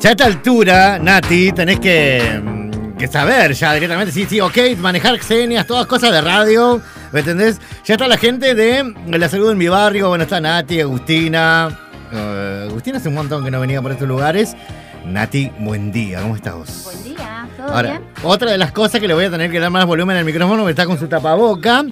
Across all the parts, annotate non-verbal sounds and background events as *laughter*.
Ya a esta altura, Nati, tenés que, mm, que saber ya directamente, sí, sí, ok, manejar señas, todas cosas de radio, ¿me entendés? Ya está la gente de La Salud en mi barrio, bueno, está Nati, Agustina. eh, Agustina hace un montón que no venía por estos lugares. Nati, buen día, ¿cómo estás? Buen día, ¿todo Ahora, bien? otra de las cosas que le voy a tener que dar más volumen al micrófono, porque está con su tapaboca.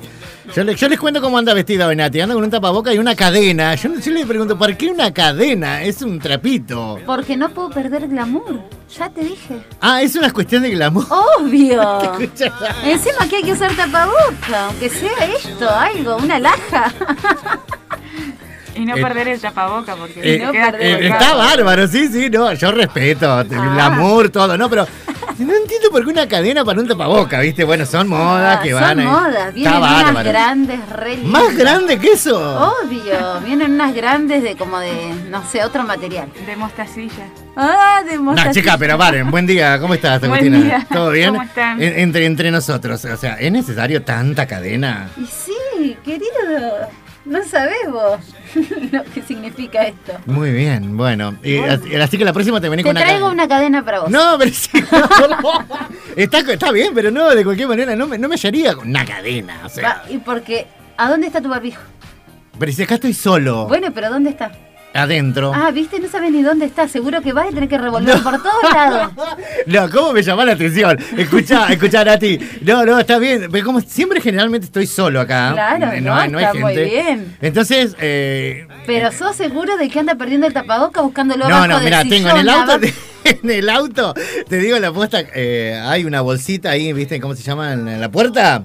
Yo, le- yo les cuento cómo anda vestida hoy Nati. Anda con un tapaboca y una cadena. Yo, yo le pregunto, ¿por qué una cadena? Es un trapito. Porque no puedo perder glamour. Ya te dije. Ah, es una cuestión de glamour. Obvio. *laughs* Encima que hay que usar tapaboca, aunque sea esto, algo, una laja. *laughs* Y no Eh, perder el tapaboca porque Eh, se no perder- Eh, colgado. está bárbaro, sí, sí, no, yo respeto, el Ah. glamour, todo, ¿no? Pero *laughs* no entiendo por qué una cadena para un tapaboca, ¿viste? Bueno, son modas Ah, que son van ahí. modas, vienen Está unas bárbaro. grandes re ¿Más lindas. grande que eso? Obvio, vienen unas grandes de como de, no sé, otro material. De mostacilla. Ah, de No, mostacilla. chica, pero paren. Buen día, ¿cómo estás, *laughs* Buen Agustina? día. ¿Todo bien? ¿Cómo están? En- entre, entre nosotros, o sea, ¿es necesario tanta cadena? Y sí, querido, no sabés vos *laughs* lo que significa esto. Muy bien, bueno. Así, así que la próxima te venís Te con una traigo cadena. una cadena para vos. No, pero sí. *laughs* está, está bien, pero no, de cualquier manera, no me, no me hallaría con una cadena. O sea, Va, y porque, ¿a dónde está tu barbijo? pero si acá estoy solo, Bueno, pero ¿dónde está? Adentro. Ah, viste, no sabes ni dónde está. Seguro que vas a tener que revolver por todos lados. *laughs* No, ¿cómo me llama la atención? Escucha, *laughs* escucha, Nati. No, no, está bien. Pero como siempre generalmente estoy solo acá. Claro, eh, no, hay- hay está muy gente. bien. Entonces, eh, Pero sos seguro de que anda perdiendo el tapaboca buscándolo No, no, mira, tengo en el auto, *laughs* en el auto, te digo la apuesta, eh, hay una bolsita ahí, ¿viste? ¿Cómo se llama? En, la puerta.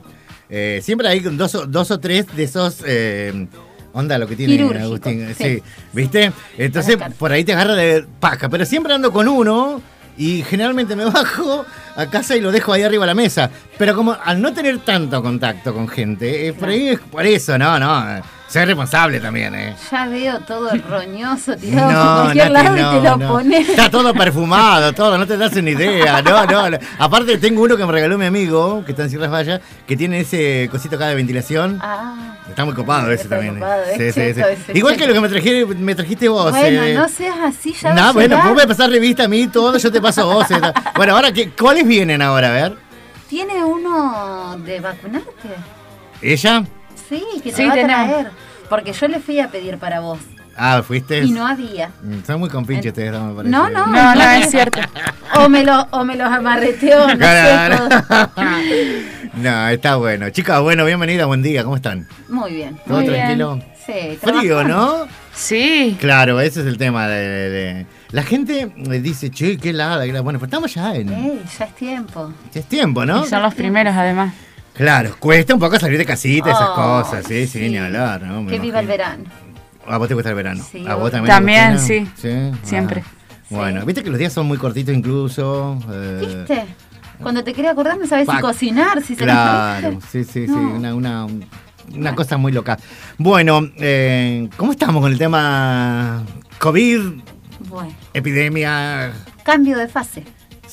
Eh, siempre hay dos, o- dos o tres de esos, eh, onda lo que tiene Quirúrgico, Agustín. sí. Sí, ¿viste? Entonces, por ahí te agarra de paja, pero siempre ando con uno. Y generalmente me *laughs* bajo a casa y lo dejo ahí arriba de la mesa. Pero como al no tener tanto contacto con gente, eh, por ahí es por eso, no, no. Eh, Ser responsable también, ¿eh? Ya veo todo roñoso tirado por cualquier Nati, lado no, y te lo no. pones. Está todo perfumado, todo, no te das una idea. No, no. Aparte, tengo uno que me regaló mi amigo, que está en Sierras Vallas, que tiene ese cosito acá de ventilación. Ah, Está muy copado ese también. copado, eh. es Sí, sí, cheto sí. ese, Igual cheto. que lo que me, trajiste, me trajiste vos. bueno, eh. no seas así, ya No, bueno, vos me pasás revista a mí, todo, yo te paso vos. eh. Bueno, ahora, ¿qué, ¿cuáles vienen ahora? A ver. ¿Tiene uno de vacunarte? ¿Ella? Sí, que te Sí, va a traer. Porque yo le fui a pedir para vos Ah, fuiste. y no había. Mm, Son muy compinches ustedes, no me parece. No, no. No, no, es cierto. O me, lo, o me los amarreteó, no Claro. sé. todo. *laughs* No, está bueno. Chicas, bueno, bienvenida, buen día, ¿cómo están? Muy bien. ¿Todo Muy bien. tranquilo? Sí, Frío, trabajando. ¿no? Sí. Claro, ese es el tema de, de- de- La gente eh, dice, che, qué helada. qué helada". Bueno, pues estamos ya en... Ey, ya es tiempo. ya es tiempo, ¿no? Y son los primeros además. Claro, cuesta un poco salir de casita, esas Oh, cosas, sí, sí, sí. ni hablar, ¿no? Me Que viva el verano. ¿A vos te gusta el verano? Sí, ¿A vos también? También, sí. Siempre. Ah. Bueno, viste que los días son muy cortitos incluso. eh, ¿Viste? Cuando te quería acordar no sabes si cocinar, si se Claro, *laughs* sí, sí, sí, No. una, una, una cosa muy loca. Bueno, eh, ¿cómo estamos con el tema COVID, Bueno, epidemia? cambio de fase.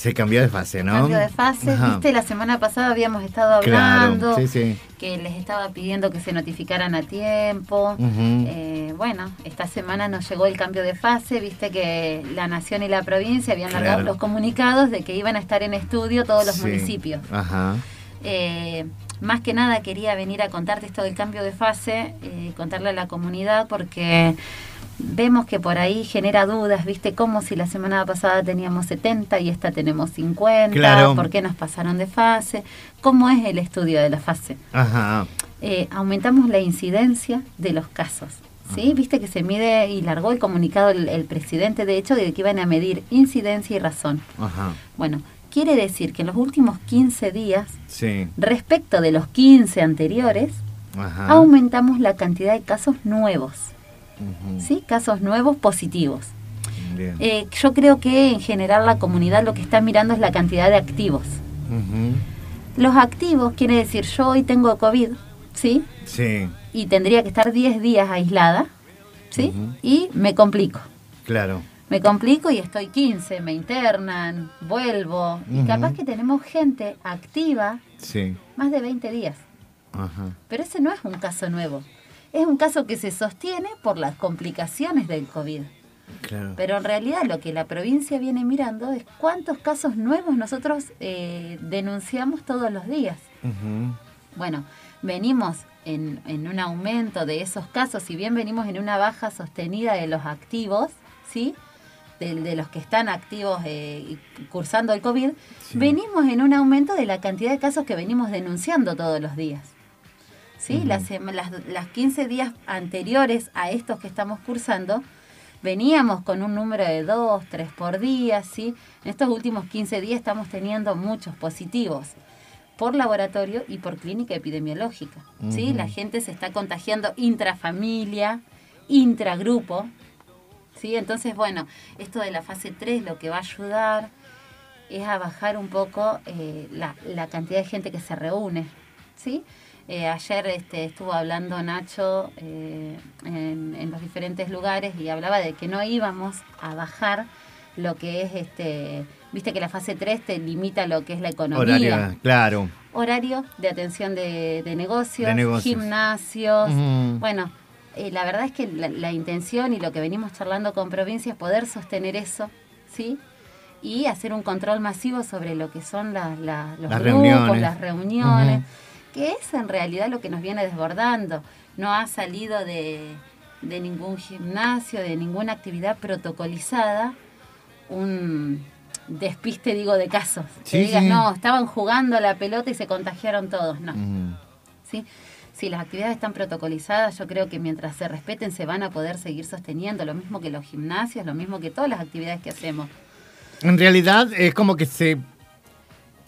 Se cambió de fase, ¿no? Cambio de fase. Ajá. Viste, la semana pasada habíamos estado Claro, hablando sí, sí. que les estaba pidiendo que se notificaran a tiempo. Eh, bueno, esta semana nos llegó el cambio de fase, viste que la nación y la provincia habían largado Claro. los comunicados de que iban a estar en estudio todos los Sí. municipios. Ajá. Eh, más que nada quería venir a contarte esto del cambio de fase, eh, contarle a la comunidad porque vemos que por ahí genera dudas, ¿viste? Como si la semana pasada teníamos 70 y esta tenemos 50, Claro. ¿por qué nos pasaron de fase? ¿Cómo es el estudio de la fase? Ajá. Eh, aumentamos la incidencia de los casos. ¿Sí? Viste que se mide y largó el comunicado el, el presidente, de hecho, de que iban a medir incidencia y razón. Ajá. Bueno, quiere decir que en los últimos 15 días Sí. respecto de los 15 anteriores, Ajá. aumentamos la cantidad de casos nuevos, ¿sí? Casos nuevos positivos. Eh, yo creo que en general la comunidad lo que está mirando es la cantidad de activos. Los activos quiere decir yo hoy tengo COVID, ¿sí? Sí, Y tendría que estar 10 días aislada, ¿sí? Y me complico. claro. Me complico y estoy 15, me internan, vuelvo. Y capaz que tenemos gente activa Sí. más de 20 días. Ajá. Pero ese no es un caso nuevo. Es un caso que se sostiene por las complicaciones del COVID. Claro. Pero en realidad lo que la provincia viene mirando es cuántos casos nuevos nosotros eh, denunciamos todos los días. Bueno, venimos en, en un aumento de esos casos, si bien venimos en una baja sostenida de los activos, ¿sí? De, de los que están activos eh, cursando el COVID, Sí. venimos en un aumento de la cantidad de casos que venimos denunciando todos los días. ¿Sí? Las, las, las 15 días anteriores a estos que estamos cursando, veníamos con un número de 2, 3 por día, ¿sí? En estos últimos 15 días estamos teniendo muchos positivos por laboratorio y por clínica epidemiológica, ¿sí? La gente se está contagiando intrafamilia, intragrupo, ¿sí? Entonces, bueno, esto de la fase 3 lo que va a ayudar es a bajar un poco eh, la, la cantidad de gente que se reúne, ¿sí? Eh, ayer este, estuvo hablando Nacho eh, en, en los diferentes lugares y hablaba de que no íbamos a bajar lo que es, este, viste que la fase 3 te limita lo que es la economía. Horario, claro. Horario de atención de, de negocios, De negocios. gimnasios. Bueno, eh, la verdad es que la, la intención y lo que venimos charlando con provincia es poder sostener eso, ¿sí? Y hacer un control masivo sobre lo que son la- la- los Las grupos, reuniones. las reuniones. Que es en realidad lo que nos viene desbordando. No ha salido de, de ningún gimnasio, de ninguna actividad protocolizada, un despiste, digo, de casos. Sí, que digas, sí. no, estaban jugando a la pelota y se contagiaron todos. No. ¿sí? Si las actividades están protocolizadas, yo creo que mientras se respeten se van a poder seguir sosteniendo, lo mismo que los gimnasios, lo mismo que todas las actividades que hacemos. En realidad es como que se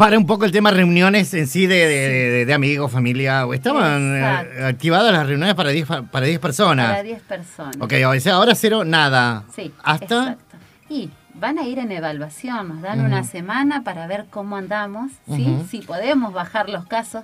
para un poco el tema reuniones en sí de, de- de- de amigos, familia. Estaban eh, Exacto. activadas las reuniones para 10 fa- para 10 personas. Para 10 personas. Ok, o sea, ahora cero, nada. Sí, Hasta. exacto. Y van a ir en evaluación, nos dan una semana para ver cómo andamos, ¿sí? Si podemos bajar los casos,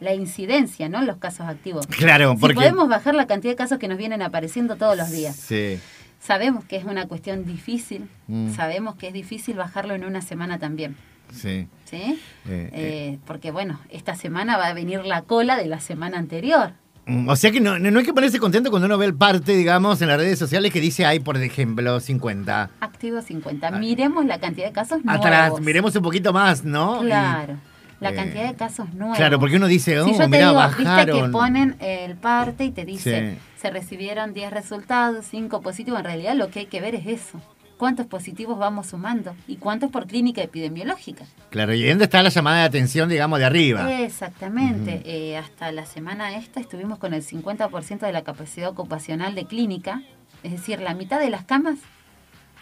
la incidencia, no los casos activos. Claro, Si porque. podemos bajar la cantidad de casos que nos vienen apareciendo todos los días. Sí. Sabemos que es una cuestión difícil, Mm. sabemos que es difícil bajarlo en una semana también. Sí. ¿sí? Eh, Eh, porque bueno, esta semana va a venir la cola de la semana anterior. Mm, O sea que no, no hay que ponerse contento cuando uno ve el parte, digamos, en las redes sociales que dice hay, por ejemplo, 50. Activo 50. Miremos la cantidad de casos Atrás, nuevos. miremos un poquito más, ¿no? Y- Claro, la eh, cantidad de casos nuevos. Claro, porque uno dice, oh, si yo te mirá, digo, bajaron. viste que ponen el parte y te dice, Sí. se recibieron 10 resultados, 5 positivos. En realidad lo que hay que ver es eso. ¿Cuántos positivos vamos sumando? ¿Y cuántos por clínica epidemiológica? Claro, y dónde está la llamada de atención, digamos, de arriba. Exactamente. Eh, hasta la semana esta estuvimos con el 50% de la capacidad ocupacional de clínica. Es decir, la mitad de las camas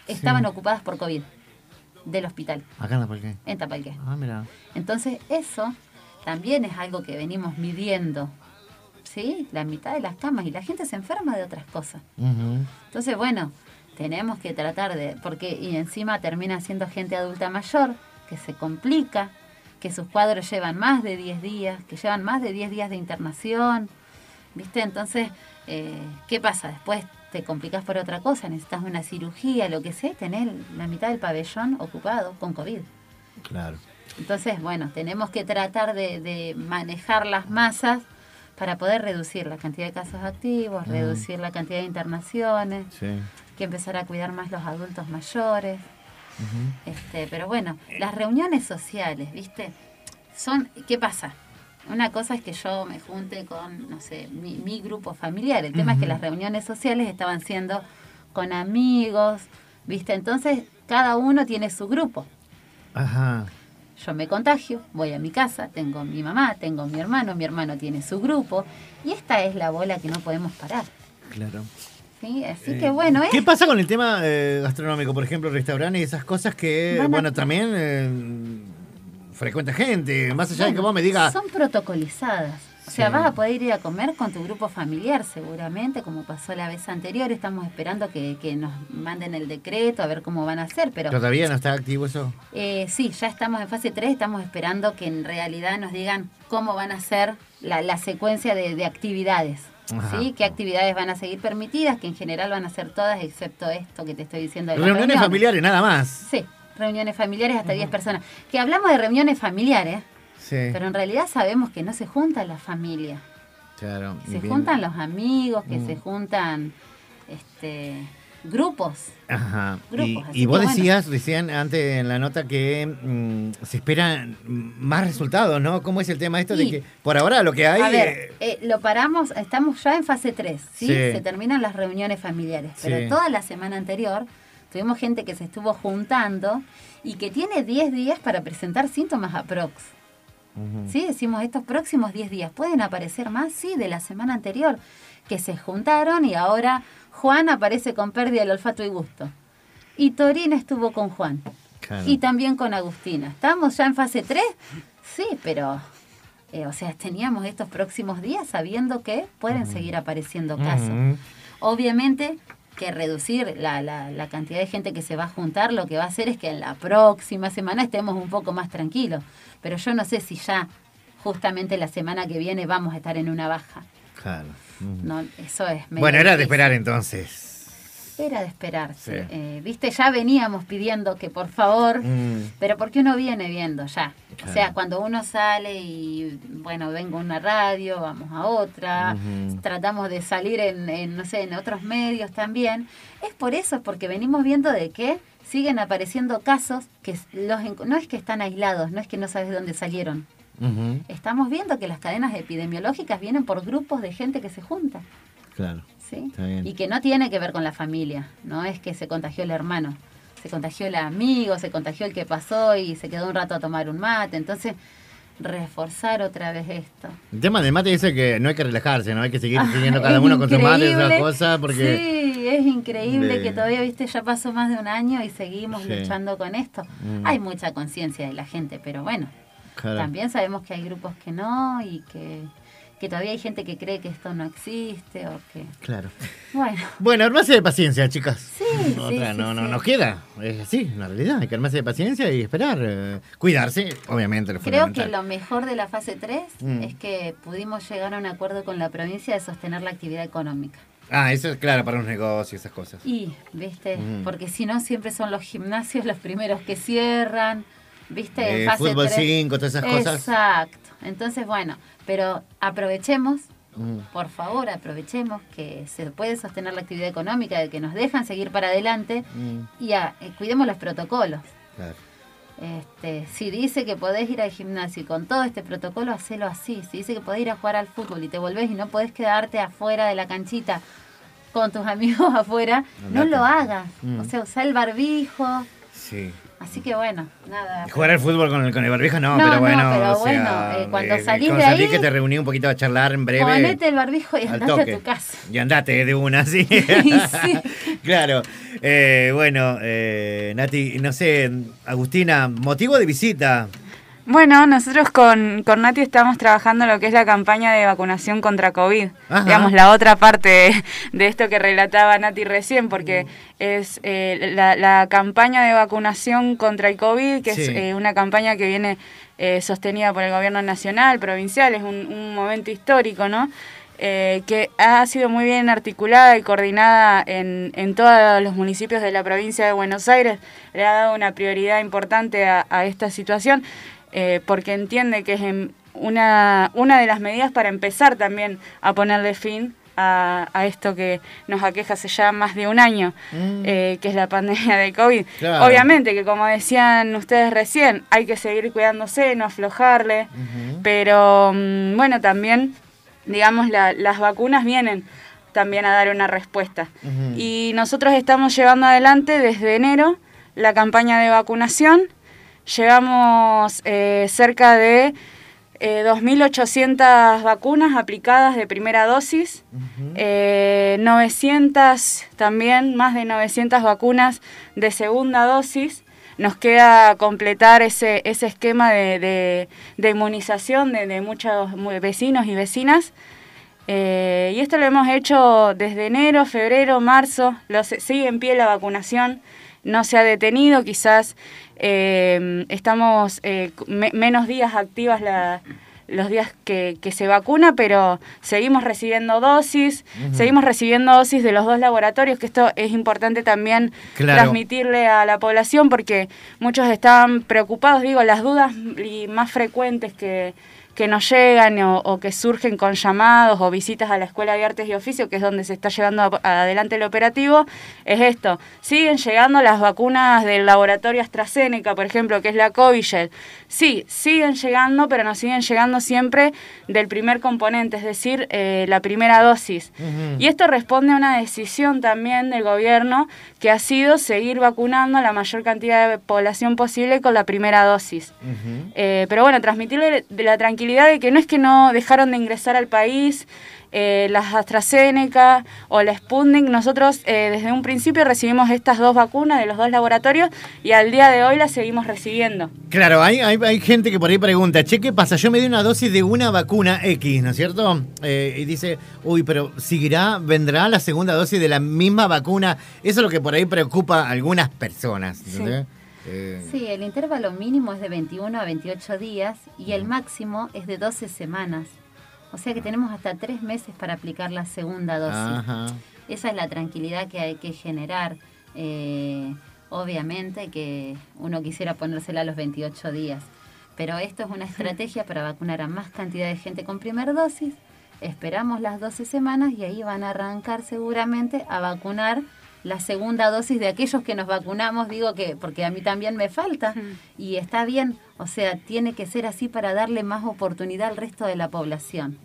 estaban Sí. ocupadas por COVID del hospital Acá no, ¿por qué? en Tapalqué. Ah, mira. Entonces, eso también es algo que venimos midiendo. ¿Sí? La mitad de las camas y la gente se enferma de otras cosas. Entonces, bueno, tenemos que tratar de, porque y encima termina siendo gente adulta mayor, que se complica, que sus cuadros llevan más de 10 días, que llevan más de 10 días de internación, ¿viste? Entonces, eh, ¿qué pasa? Después te complicas por otra cosa, necesitas una cirugía, lo que sea, tener la mitad del pabellón ocupado con COVID. Claro. Entonces, bueno, tenemos que tratar de, de manejar las masas para poder reducir la cantidad de casos activos, Mm. reducir la cantidad de internaciones Sí. Que empezar a cuidar más los adultos mayores. Este, pero bueno, las reuniones sociales, ¿viste? Son, ¿qué pasa? Una cosa es que yo me junte con, no sé, mi, mi grupo familiar. El tema es que las reuniones sociales estaban siendo con amigos, ¿viste? Entonces, cada uno tiene su grupo. Ajá. Yo me contagio, voy a mi casa, tengo mi mamá, tengo mi hermano, mi hermano tiene su grupo, y esta es la bola que no podemos parar. Claro. ¿Sí? Así Eh, que bueno, es ¿Qué pasa con el tema eh, gastronómico? Por ejemplo, restaurantes y esas cosas que, a- bueno, también eh, frecuenta gente. Más allá de que vos me digas. Son protocolizadas. O sea, Sí. vas a poder ir a comer con tu grupo familiar seguramente, como pasó la vez anterior. Estamos esperando que, que nos manden el decreto, a ver cómo van a hacer. Pero ¿Todavía no está activo eso? eh, sí, ya estamos en fase 3, estamos esperando que en realidad nos digan cómo van a ser la, la secuencia de, de actividades. Ajá. ¿Sí? ¿Qué actividades van a seguir permitidas? Que en general van a ser todas, excepto esto que te estoy diciendo. de las Reuniones familiares, nada más. Sí, reuniones familiares hasta 10 personas. Que hablamos de reuniones familiares, Sí. pero en realidad sabemos que no se junta la familia. claro. Se bien. juntan los amigos, que Mm. se juntan este, grupos. Ajá. Y, Grupos, y vos bueno. decías recién antes en la nota que mm, se esperan más resultados, ¿no? ¿Cómo es el tema esto de que por ahora lo que hay... A ver, eh, eh, lo paramos, estamos ya en fase 3, ¿sí? Sí. Se terminan las reuniones familiares, pero Sí. toda la semana anterior tuvimos gente que se estuvo juntando y que tiene 10 días para presentar síntomas aprox. ¿Sí? Decimos, estos próximos 10 días, ¿pueden aparecer más? Sí, de la semana anterior, que se juntaron y ahora Juan aparece con pérdida del olfato y gusto. Y Torina estuvo con Juan. Claro. Y también con Agustina. ¿Estamos ya en fase 3? Sí, pero... eh, o sea, teníamos estos próximos días sabiendo que pueden seguir apareciendo casos. Obviamente que reducir la, la, la cantidad de gente que se va a juntar lo que va a hacer es que en la próxima semana estemos un poco más tranquilos. Pero yo no sé si ya justamente la semana que viene vamos a estar en una baja. Claro. No, eso es Bueno, era de esperar entonces. Era de esperarse. Sí. Eh, Viste, ya veníamos pidiendo que por favor, Mm. pero porque uno viene viendo ya. Claro. O sea, cuando uno sale y, bueno, vengo a una radio, vamos a otra, tratamos de salir en, en, no sé, en otros medios también, es por eso, porque venimos viendo de que siguen apareciendo casos que los no es que están aislados, no es que no sabes de dónde salieron. Ujú. Estamos viendo que las cadenas epidemiológicas vienen por grupos de gente que se junta. Claro. ¿sí? Y que no tiene que ver con la familia, no es que se contagió el hermano, se contagió el amigo, se contagió el que pasó y se quedó un rato a tomar un mate, entonces reforzar otra vez esto. El tema del mate dice que no hay que relajarse, ¿no? Hay que seguir teniendo *laughs* cada uno con su mate increíble. cosas porque... Sí, es increíble de- que todavía, viste, ya pasó más de un año y seguimos Sí. luchando con esto. Mm. Hay mucha conciencia de la gente, pero bueno, Claro. también sabemos que hay grupos que no y que, que todavía hay gente que cree que esto no existe o que... Claro. Bueno, Bueno, armarse de paciencia, chicas. Sí, Otra, sí, no, no sí. nos queda. Es así, la realidad. Hay que armarse de paciencia y esperar. eh, cuidarse, obviamente. Lo Creo que lo mejor de la fase 3 Mm. es que pudimos llegar a un acuerdo con la provincia de sostener la actividad económica. Ah, eso es claro, para un negocio, esas cosas. Y, ¿viste? Mm. Porque si no, siempre son los gimnasios *laughs* los primeros que cierran, ¿viste? Eh, en fase fútbol 3. 5, todas esas cosas. Exacto. Entonces, bueno, pero aprovechemos, Mm. por favor, aprovechemos que se puede sostener la actividad económica, de que nos dejan seguir para adelante Mm, y ah, eh, cuidemos los protocolos. claro. Este, si dice que podés ir al gimnasio y con todo este protocolo, hacelo así. Si dice que podés ir a jugar al fútbol y te volvés y no podés quedarte afuera de la canchita con tus *laughs* amigos afuera, no lo hagas. Mm. O sea, usá el barbijo. Sí. Así que bueno, nada. Jugar al fútbol con el, con el barbijo, no, No, pero no, bueno. pero o sea, bueno, eh, cuando eh, salís de ahí, que te reuní un poquito a charlar en breve. Ponete el barbijo y andate a tu casa. Y andate de una, sí. *laughs* sí. *laughs* claro. Eh, bueno, eh, Nati, no sé, Agustina, motivo de visita. Bueno, nosotros con, con Nati estamos trabajando lo que es la campaña de vacunación contra COVID. Ajá. Digamos, la otra parte de, de esto que relataba Nati recién, porque es eh, la, la campaña de vacunación contra el COVID, que es eh, una campaña que viene eh, sostenida por el gobierno nacional, provincial, es un, un momento histórico, ¿no? Eh, que ha sido muy bien articulada y coordinada en, en todos los municipios de la provincia de Buenos Aires. Le ha dado una prioridad importante a, a esta situación eh, porque entiende que es em- una, una de las medidas para empezar también a ponerle fin a, a esto que nos aqueja hace ya más de un año, Mm. eh, que es la pandemia de COVID. Claro. Obviamente que como decían ustedes recién, hay que seguir cuidándose, no aflojarle, pero mm, bueno, también, digamos, la- las vacunas vienen también a dar una respuesta. Y nosotros estamos llevando adelante desde enero la campaña de vacunación. Llevamos eh, cerca de eh, 2.800 vacunas aplicadas de primera dosis, Ujú. eh, 900 también, más de 900 vacunas de segunda dosis. Nos queda completar ese, ese esquema de, de- de inmunización de, de muchos mu- vecinos y vecinas. Eh, y esto lo hemos hecho desde enero, febrero, marzo. Sigue en pie la vacunación, no se ha detenido. Quizás eh, estamos eh, me- menos días activas la- los días que, que se vacuna, pero seguimos recibiendo dosis, seguimos recibiendo dosis de los dos laboratorios, que esto es importante también Claro. transmitirle a la población porque muchos estaban preocupados, digo, las dudas y más frecuentes que, que nos llegan o, que surgen con llamados o visitas a la Escuela de Artes y Oficio, que es donde se está llevando adelante el operativo, es esto. Siguen llegando las vacunas del laboratorio AstraZeneca, por ejemplo, que es la Covishield. Sí, siguen llegando, pero nos siguen llegando siempre del primer componente, es decir, eh, la primera dosis. Y esto responde a una decisión también del gobierno que ha sido seguir vacunando a la mayor cantidad de población posible con la primera dosis. Eh, pero bueno, transmitirle de la tranquilidad de que no es que no dejaron de ingresar al país eh, las AstraZeneca o la Sputnik, nosotros eh, desde un principio recibimos estas dos vacunas de los dos laboratorios y al día de hoy las seguimos recibiendo. Claro, hay, hay, gente que por ahí pregunta, che, ¿qué pasa? Yo me di una dosis de una vacuna X, ¿no es cierto? Eh, y dice, uy, pero ¿seguirá, vendrá la segunda dosis de la misma vacuna? Eso es lo que por ahí preocupa a algunas personas. Eh, sí, el intervalo mínimo es de 21 a 28 días y el máximo es de 12 semanas. O sea que tenemos hasta tres meses para aplicar la segunda dosis. Esa es la tranquilidad que hay que generar. Eh, obviamente que uno quisiera ponérsela a los 28 días, pero esto es una estrategia para vacunar a más cantidad de gente con primera dosis. Esperamos las 12 semanas y ahí van a arrancar seguramente a vacunar la segunda dosis de aquellos que nos vacunamos, digo que, porque a mí también me falta, y está bien, o sea, tiene que ser así para darle más oportunidad al resto de la población.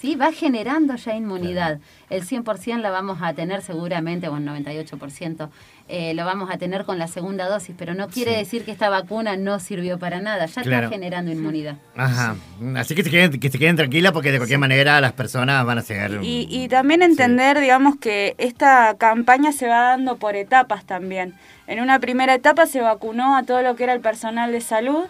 ¿Sí? Va generando ya inmunidad. El 100% la vamos a tener seguramente, o el 98%, eh, lo vamos a tener con la segunda dosis, pero no quiere decir que esta vacuna no sirvió para nada, ya está generando inmunidad. Ajá, así que se queden, que se queden tranquilas porque de cualquier manera las personas van a ser... Y, y también entender, digamos, que esta campaña se va dando por etapas también. En una primera etapa se vacunó a todo lo que era el personal de salud,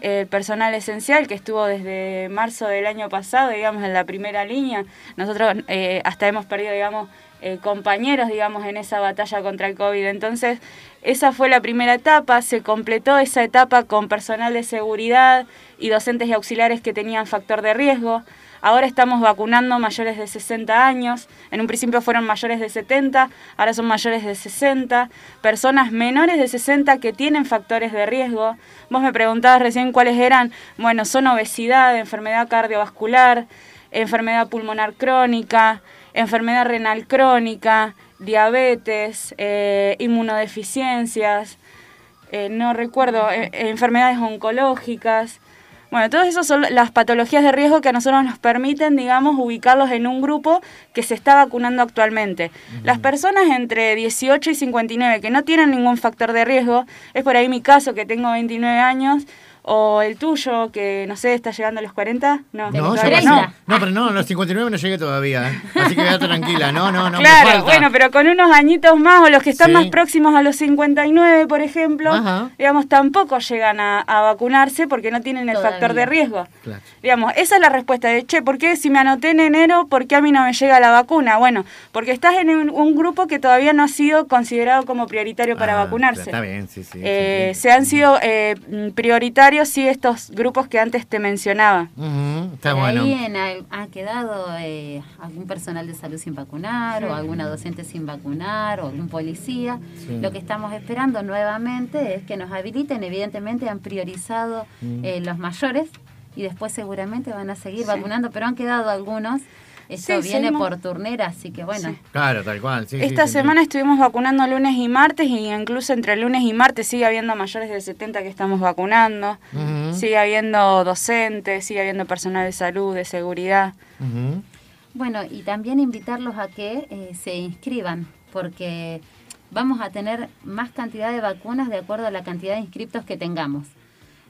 el personal esencial que estuvo desde marzo del año pasado, digamos, en la primera línea. Nosotros eh, hasta hemos perdido, digamos, eh, compañeros, digamos, en esa batalla contra el COVID. Entonces, esa fue la primera etapa, se completó esa etapa con personal de seguridad y docentes y auxiliares que tenían factor de riesgo. Ahora estamos vacunando mayores de 60 años, en un principio fueron mayores de 70, ahora son mayores de 60, personas menores de 60 que tienen factores de riesgo. Vos me preguntabas recién cuáles eran, bueno, son obesidad, enfermedad cardiovascular, enfermedad pulmonar crónica, enfermedad renal crónica, diabetes, eh, inmunodeficiencias, eh, no recuerdo, eh, enfermedades oncológicas. Bueno, todas esas son las patologías de riesgo que a nosotros nos permiten, digamos, ubicarlos en un grupo que se está vacunando actualmente. Las personas entre 18 y 59 que no tienen ningún factor de riesgo, es por ahí mi caso que tengo 29 años, o el tuyo, que no sé, está llegando a los 40. No, no, no. no pero no, a los 59 no llegué todavía. ¿eh? Así que quédate tranquila. No, no, no. Claro, bueno, pero con unos añitos más, o los que están más próximos a los 59, por ejemplo, digamos, tampoco llegan a, vacunarse porque no tienen el factor de riesgo. Digamos, esa es la respuesta de, che, ¿por qué si me anoté en enero, por qué a mí no me llega la vacuna? Bueno, porque estás en un, grupo que todavía no ha sido considerado como prioritario para ah, vacunarse. Está bien, sí, sí. Eh, se han sido eh, prioritarios sí estos grupos que antes te mencionaba. está bueno. Ahí ha quedado eh, algún personal de salud sin vacunar, o alguna docente sin vacunar, o algún policía. Lo que estamos esperando nuevamente es que nos habiliten. Evidentemente han priorizado eh, los mayores y después seguramente van a seguir vacunando, pero han quedado algunos esto viene por turnera, así que bueno. Claro, tal cual. Esta semana estuvimos vacunando lunes y martes y incluso entre lunes y martes sigue habiendo mayores de 70 que estamos vacunando, sigue habiendo docentes, sigue habiendo personal de salud, de seguridad. Bueno, y también invitarlos a que eh, se inscriban, porque vamos a tener más cantidad de vacunas de acuerdo a la cantidad de inscriptos que tengamos.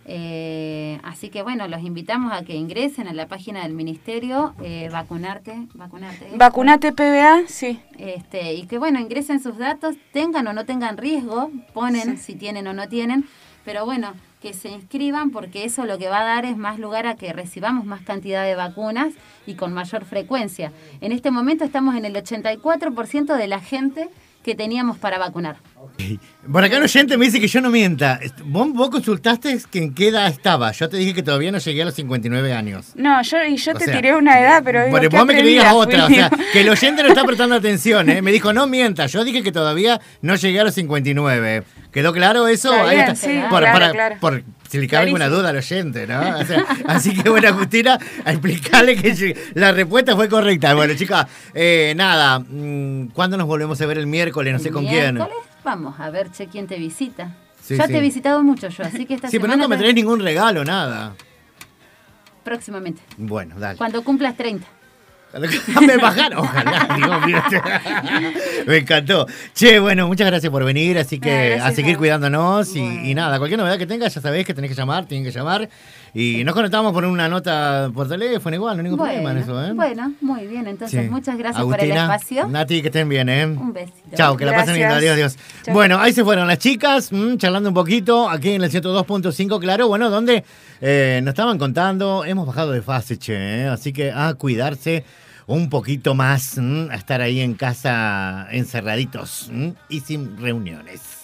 Eh, así que bueno, los invitamos a que ingresen a la página del ministerio, eh, vacunarte, vacunarte. Vacunate PBA, sí. Este, y que bueno, ingresen sus datos, tengan o no tengan riesgo, ponen si tienen o no tienen, pero bueno, que se inscriban porque eso lo que va a dar es más lugar a que recibamos más cantidad de vacunas y con mayor frecuencia. En este momento estamos en el 84% de la gente que teníamos para vacunar. Por acá un oyente me dice que yo no mienta. ¿Vos, vos consultaste que en qué edad estaba. Yo te dije que todavía no llegué a los 59 años. No, yo, y yo O te sea, tiré una edad, pero digo, Bueno, ¿qué vos me que digas *laughs* otra. O sea, que el oyente no está prestando atención, ¿eh? Me dijo, no mienta. Yo dije que todavía no llegué a los 59. ¿Quedó claro eso? Está Ahí bien, está. sí, por, claro, para- claro. por si le cabe alguna duda al oyente, ¿no? O sea, así que bueno, Agustina, a explicarle que la respuesta fue correcta. Bueno, chicas, eh, nada. mm, ¿Cuándo nos volvemos a ver el miércoles? No sé con quién. Miércoles, Vamos a ver, che, quién te visita. Sí, ya sí. te he visitado mucho yo, así que esta Sí, pero nunca me traes ningún regalo, nada. próximamente. Bueno, dale. Cuando cumplas 30. *laughs* me bajaron, ojalá. *laughs* digo, mira. me encantó. Che, bueno, muchas gracias por venir, así que gracias a seguir cuidándonos y, Bueno. y nada, cualquier novedad que tengas, ya sabés que tenés que llamar, tienen que llamar. Y nos conectamos por una nota por teléfono, igual, no hay ningún problema en eso, ¿eh? bueno, muy bien. Entonces, Sí. muchas gracias Agustina, por el espacio. Nati, que estén bien, ¿eh? Un besito. Chao, que la pasen bien. Adiós, adiós. Bueno, ahí se fueron las chicas, mm, charlando un poquito, aquí en el 102.5, claro, bueno, donde eh, nos estaban contando, hemos bajado de fase, ¿eh? así que a cuidarse un poquito más, a estar ahí en casa encerraditos y sin reuniones.